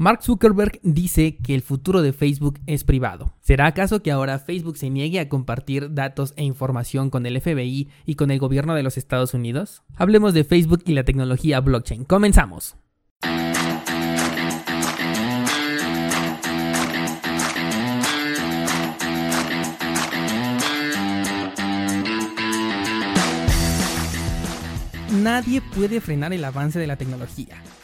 Mark Zuckerberg dice que el futuro de Facebook es privado. ¿Será acaso que ahora Facebook se niegue a compartir datos e información con el FBI y con el gobierno de los Estados Unidos? Hablemos de Facebook y la tecnología blockchain. Comenzamos. Nadie puede frenar el avance de la tecnología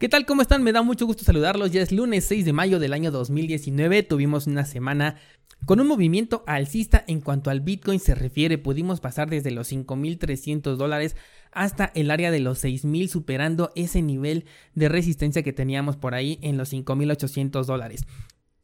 ¿Qué tal? ¿Cómo están? Me da mucho gusto saludarlos. Ya es lunes 6 de mayo del año 2019. Tuvimos una semana con un movimiento alcista en cuanto al Bitcoin se refiere. Pudimos pasar desde los 5.300 dólares hasta el área de los 6.000 superando ese nivel de resistencia que teníamos por ahí en los 5.800 dólares.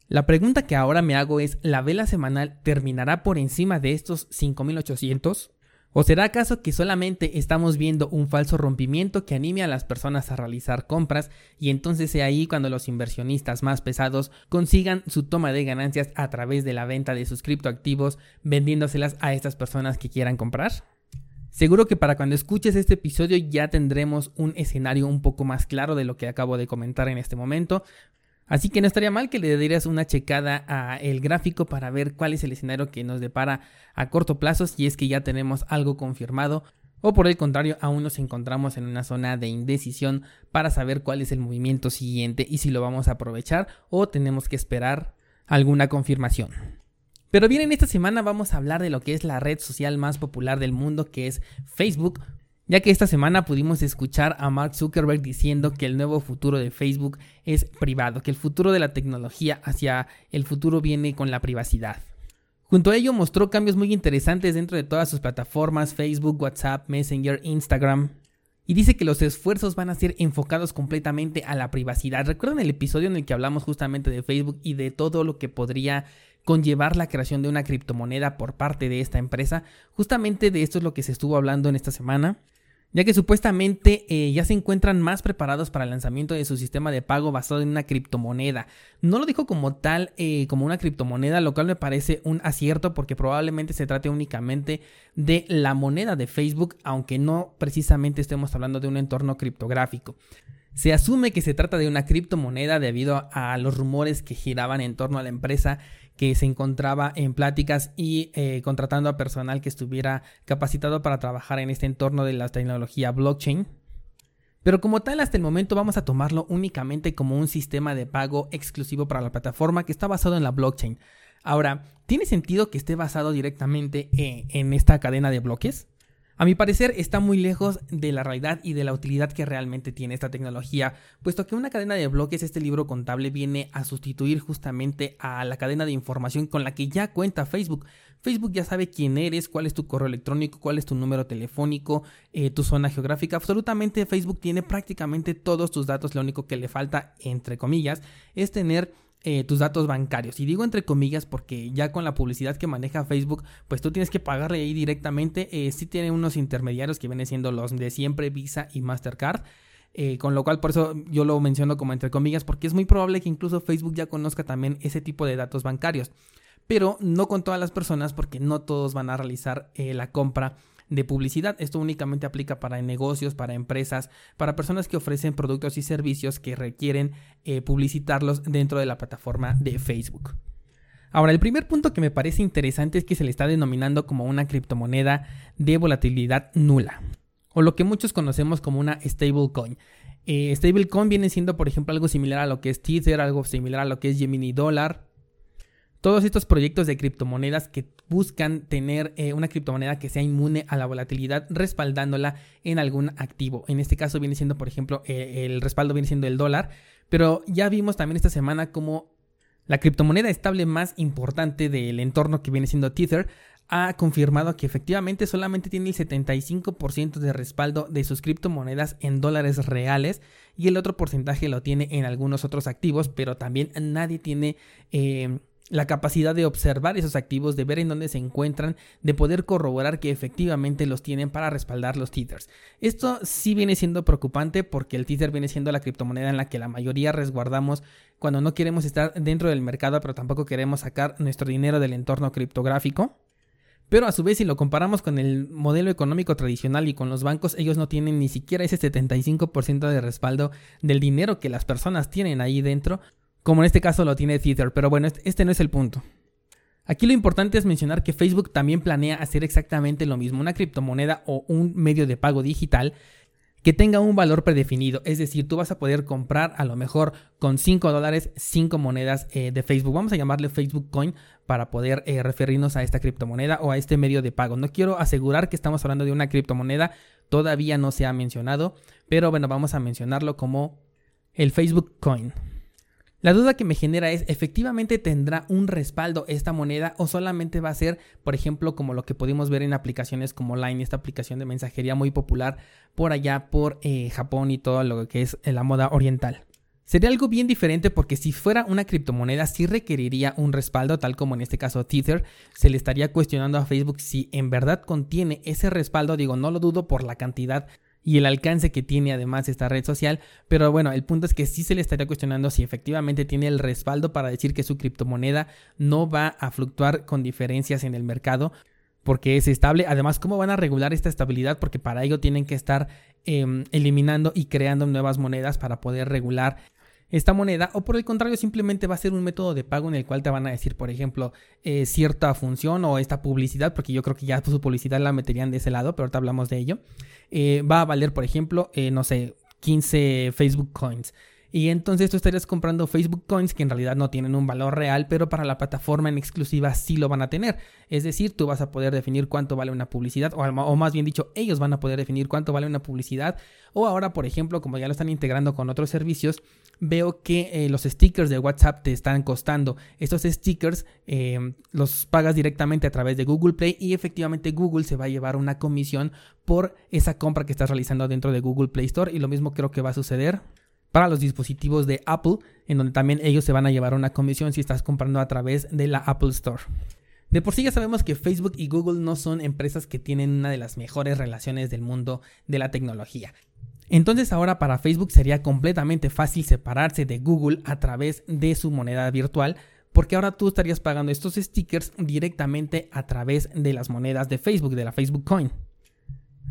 La pregunta que ahora me hago es, ¿la vela semanal terminará por encima de estos 5.800? ¿O será acaso que solamente estamos viendo un falso rompimiento que anime a las personas a realizar compras y entonces sea ahí cuando los inversionistas más pesados consigan su toma de ganancias a través de la venta de sus criptoactivos vendiéndoselas a estas personas que quieran comprar? Seguro que para cuando escuches este episodio ya tendremos un escenario un poco más claro de lo que acabo de comentar en este momento, Así que no estaría mal que le dieras una checada a el gráfico para ver cuál es el escenario que nos depara a corto plazo si es que ya tenemos algo confirmado o por el contrario aún nos encontramos en una zona de indecisión para saber cuál es el movimiento siguiente y si lo vamos a aprovechar o tenemos que esperar alguna confirmación. Pero bien, en esta semana vamos a hablar de lo que es la red social más popular del mundo que es Facebook ya que esta semana pudimos escuchar a Mark Zuckerberg diciendo que el nuevo futuro de Facebook es privado, que el futuro de la tecnología hacia el futuro viene con la privacidad. Junto a ello mostró cambios muy interesantes dentro de todas sus plataformas, Facebook, WhatsApp, Messenger, Instagram. Y dice que los esfuerzos van a ser enfocados completamente a la privacidad. ¿Recuerdan el episodio en el que hablamos justamente de Facebook y de todo lo que podría conllevar la creación de una criptomoneda por parte de esta empresa? Justamente de esto es lo que se estuvo hablando en esta semana ya que supuestamente eh, ya se encuentran más preparados para el lanzamiento de su sistema de pago basado en una criptomoneda. No lo dijo como tal, eh, como una criptomoneda, lo cual me parece un acierto porque probablemente se trate únicamente de la moneda de Facebook, aunque no precisamente estemos hablando de un entorno criptográfico. Se asume que se trata de una criptomoneda debido a los rumores que giraban en torno a la empresa que se encontraba en pláticas y eh, contratando a personal que estuviera capacitado para trabajar en este entorno de la tecnología blockchain. Pero como tal, hasta el momento vamos a tomarlo únicamente como un sistema de pago exclusivo para la plataforma que está basado en la blockchain. Ahora, ¿tiene sentido que esté basado directamente eh, en esta cadena de bloques? A mi parecer está muy lejos de la realidad y de la utilidad que realmente tiene esta tecnología, puesto que una cadena de bloques, este libro contable, viene a sustituir justamente a la cadena de información con la que ya cuenta Facebook. Facebook ya sabe quién eres, cuál es tu correo electrónico, cuál es tu número telefónico, eh, tu zona geográfica. Absolutamente Facebook tiene prácticamente todos tus datos. Lo único que le falta, entre comillas, es tener eh, tus datos bancarios. Y digo entre comillas porque ya con la publicidad que maneja Facebook, pues tú tienes que pagarle ahí directamente. Eh, sí tiene unos intermediarios que vienen siendo los de siempre, Visa y Mastercard. Eh, con lo cual, por eso yo lo menciono como entre comillas, porque es muy probable que incluso Facebook ya conozca también ese tipo de datos bancarios. Pero no con todas las personas, porque no todos van a realizar la compra de publicidad. Esto únicamente aplica para negocios, para empresas, para personas que ofrecen productos y servicios que requieren eh, publicitarlos dentro de la plataforma de Facebook. Ahora, el primer punto que me parece interesante es que se le está denominando como una criptomoneda de volatilidad nula. o lo que muchos conocemos como una stablecoin. Eh, stablecoin viene siendo, por ejemplo, algo similar a lo que es Tether, algo similar a lo que es Gemini Dollar. Todos estos proyectos de criptomonedas que buscan tener eh, una criptomoneda que sea inmune a la volatilidad respaldándola en algún activo. En este caso viene siendo, por ejemplo, eh, el respaldo viene siendo el dólar. Pero ya vimos también esta semana como la criptomoneda estable más importante del entorno que viene siendo Tether ha confirmado que efectivamente solamente tiene el 75% de respaldo de sus criptomonedas en dólares reales y el otro porcentaje lo tiene en algunos otros activos, pero también nadie tiene eh, la capacidad de observar esos activos, de ver en dónde se encuentran, de poder corroborar que efectivamente los tienen para respaldar los tethers. Esto sí viene siendo preocupante porque el tether viene siendo la criptomoneda en la que la mayoría resguardamos cuando no queremos estar dentro del mercado, pero tampoco queremos sacar nuestro dinero del entorno criptográfico. Pero a su vez, si lo comparamos con el modelo económico tradicional y con los bancos, ellos no tienen ni siquiera ese 75% de respaldo del dinero que las personas tienen ahí dentro, como en este caso lo tiene Tether. Pero bueno, este, este no es el punto. Aquí lo importante es mencionar que Facebook también planea hacer exactamente lo mismo, una criptomoneda o un medio de pago digital que tenga un valor predefinido. Es decir, tú vas a poder comprar a lo mejor con 5 dólares 5 monedas eh, de Facebook. Vamos a llamarle Facebook Coin para poder eh, referirnos a esta criptomoneda o a este medio de pago. No quiero asegurar que estamos hablando de una criptomoneda, todavía no se ha mencionado, pero bueno, vamos a mencionarlo como el Facebook Coin. La duda que me genera es, ¿efectivamente tendrá un respaldo esta moneda o solamente va a ser, por ejemplo, como lo que pudimos ver en aplicaciones como Line, esta aplicación de mensajería muy popular por allá por eh, Japón y todo lo que es la moda oriental? Sería algo bien diferente porque si fuera una criptomoneda sí requeriría un respaldo, tal como en este caso Tether. Se le estaría cuestionando a Facebook si en verdad contiene ese respaldo. Digo, no lo dudo por la cantidad y el alcance que tiene además esta red social. Pero bueno, el punto es que sí se le estaría cuestionando si efectivamente tiene el respaldo para decir que su criptomoneda no va a fluctuar con diferencias en el mercado porque es estable. Además, ¿cómo van a regular esta estabilidad? Porque para ello tienen que estar em, eliminando y creando nuevas monedas para poder regular esta moneda o por el contrario simplemente va a ser un método de pago en el cual te van a decir por ejemplo eh, cierta función o esta publicidad porque yo creo que ya su publicidad la meterían de ese lado pero ahorita hablamos de ello eh, va a valer por ejemplo eh, no sé 15 Facebook coins y entonces tú estarías comprando Facebook Coins que en realidad no tienen un valor real, pero para la plataforma en exclusiva sí lo van a tener. Es decir, tú vas a poder definir cuánto vale una publicidad, o, más bien dicho, ellos van a poder definir cuánto vale una publicidad. O ahora, por ejemplo, como ya lo están integrando con otros servicios, veo que eh, los stickers de WhatsApp te están costando. Estos stickers eh, los pagas directamente a través de Google Play y efectivamente Google se va a llevar una comisión por esa compra que estás realizando dentro de Google Play Store. Y lo mismo creo que va a suceder para los dispositivos de Apple, en donde también ellos se van a llevar una comisión si estás comprando a través de la Apple Store. De por sí ya sabemos que Facebook y Google no son empresas que tienen una de las mejores relaciones del mundo de la tecnología. Entonces ahora para Facebook sería completamente fácil separarse de Google a través de su moneda virtual, porque ahora tú estarías pagando estos stickers directamente a través de las monedas de Facebook, de la Facebook Coin.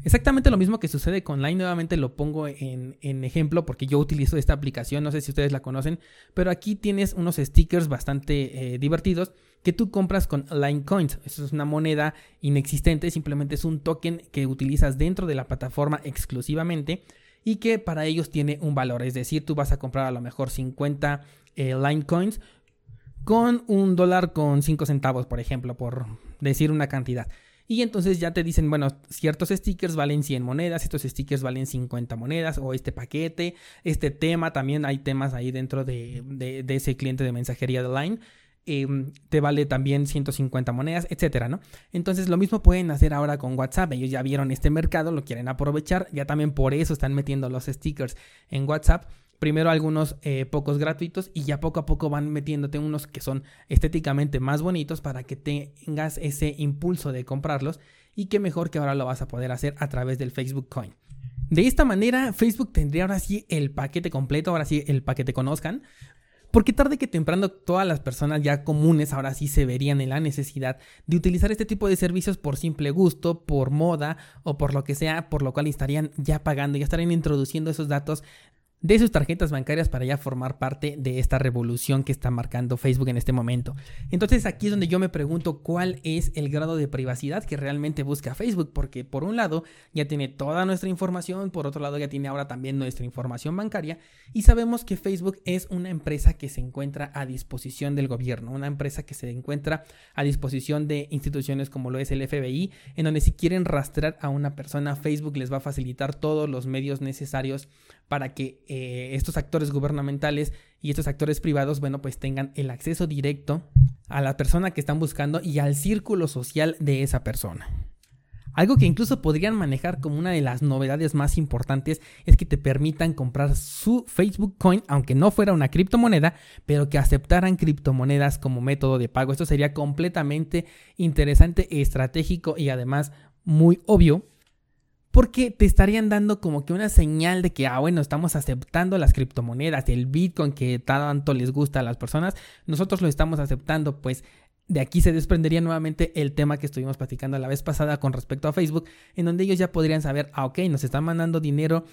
Exactamente lo mismo que sucede con Line, nuevamente lo pongo en, ejemplo porque yo utilizo esta aplicación, no sé si ustedes la conocen, pero aquí tienes unos stickers bastante eh, divertidos que tú compras con Line Coins. Eso es una moneda inexistente, simplemente es un token que utilizas dentro de la plataforma exclusivamente y que para ellos tiene un valor, es decir, tú vas a comprar a lo mejor 50 eh, Line Coins con un dólar con 5 centavos, por ejemplo, por decir una cantidad. Y entonces ya te dicen, bueno, ciertos stickers valen 100 monedas, estos stickers valen 50 monedas, o este paquete, este tema, también hay temas ahí dentro de, ese cliente de mensajería de Line. Em, te vale también 150 monedas, etcétera, ¿no? Entonces lo mismo pueden hacer ahora con WhatsApp. Ellos ya vieron este mercado, lo quieren aprovechar, ya también por eso están metiendo los stickers en WhatsApp primero algunos eh, pocos gratuitos y ya poco a poco van metiéndote unos que son estéticamente más bonitos para que tengas ese impulso de comprarlos y que mejor que ahora lo vas a poder hacer a través del Facebook Coin. De esta manera Facebook tendría ahora sí el paquete completo, ahora sí el paquete conozcan, porque tarde que temprano todas las personas ya comunes ahora sí se verían en la necesidad de utilizar este tipo de servicios por simple gusto, por moda o por lo que sea, por lo cual estarían ya pagando, ya estarían introduciendo esos datos de sus tarjetas bancarias para ya formar parte de esta revolución que está marcando Facebook en este momento. Entonces aquí es donde yo me pregunto cuál es el grado de privacidad que realmente busca Facebook, porque por un lado ya tiene toda nuestra información, por otro lado ya tiene ahora también nuestra información bancaria y sabemos que Facebook es una empresa que se encuentra a disposición del gobierno, una empresa que se encuentra a disposición de instituciones como lo es el FBI, en donde si quieren rastrear a una persona, Facebook les va a facilitar todos los medios necesarios para que eh, estos actores gubernamentales y estos actores privados, bueno, pues tengan el acceso directo a la persona que están buscando y al círculo social de esa persona. Algo que incluso podrían manejar como una de las novedades más importantes es que te permitan comprar su Facebook Coin, aunque no fuera una criptomoneda, pero que aceptaran criptomonedas como método de pago. Esto sería completamente interesante, estratégico y además muy obvio porque te estarían dando como que una señal de que, ah, bueno, estamos aceptando las criptomonedas, el Bitcoin que tanto les gusta a las personas, nosotros lo estamos aceptando, pues de aquí se desprendería nuevamente el tema que estuvimos platicando la vez pasada con respecto a Facebook, en donde ellos ya podrían saber, ah, ok, nos están mandando dinero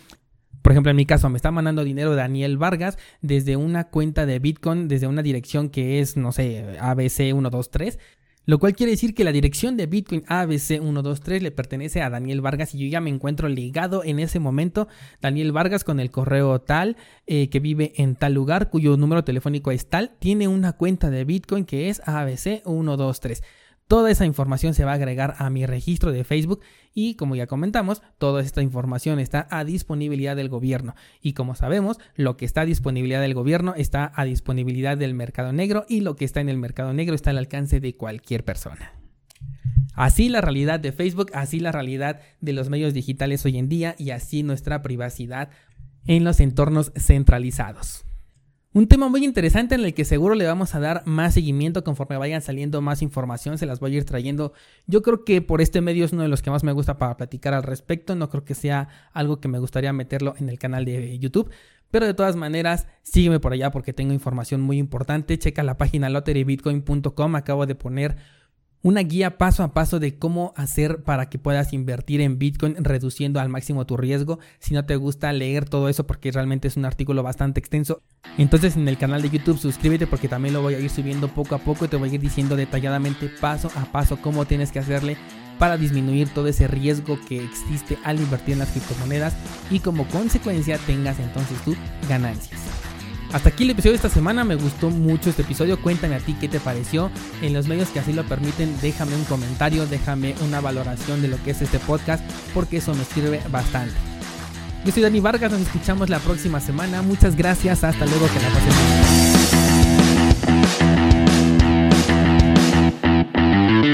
por ejemplo, en mi caso, me está mandando dinero Daniel Vargas desde una cuenta de Bitcoin, desde una dirección que es, no sé, ABC123. Lo cual quiere decir que la dirección de Bitcoin ABC123 le pertenece a Daniel Vargas y yo ya me encuentro ligado en ese momento. Daniel Vargas con el correo tal, eh, que vive en tal lugar, cuyo número telefónico es tal, tiene una cuenta de Bitcoin que es ABC123. Toda esa información se va a agregar a mi registro de Facebook y como ya comentamos, toda esta información está a disponibilidad del gobierno. Y como sabemos, lo que está a disponibilidad del gobierno está a disponibilidad del mercado negro y lo que está en el mercado negro está al alcance de cualquier persona. Así la realidad de Facebook, así la realidad de los medios digitales hoy en día y así nuestra privacidad en los entornos centralizados. Un tema muy interesante en el que seguro le vamos a dar más seguimiento conforme vayan saliendo más información, se las voy a ir trayendo. Yo creo que por este medio es uno de los que más me gusta para platicar al respecto, no creo que sea algo que me gustaría meterlo en el canal de YouTube, pero de todas maneras, sígueme por allá porque tengo información muy importante. Checa la página lotterybitcoin.com, acabo de poner una guía paso a paso de cómo hacer para que puedas invertir en Bitcoin reduciendo al máximo tu riesgo. Si no te gusta leer todo eso porque realmente es un artículo bastante extenso, entonces en el canal de YouTube suscríbete porque también lo voy a ir subiendo poco a poco y te voy a ir diciendo detalladamente paso a paso cómo tienes que hacerle para disminuir todo ese riesgo que existe al invertir en las criptomonedas y como consecuencia tengas entonces tus ganancias. Hasta aquí el episodio de esta semana, me gustó mucho este episodio, cuéntame a ti qué te pareció, en los medios que así lo permiten déjame un comentario, déjame una valoración de lo que es este podcast, porque eso me sirve bastante. Yo soy Dani Vargas, nos escuchamos la próxima semana, muchas gracias, hasta luego, que la pasen.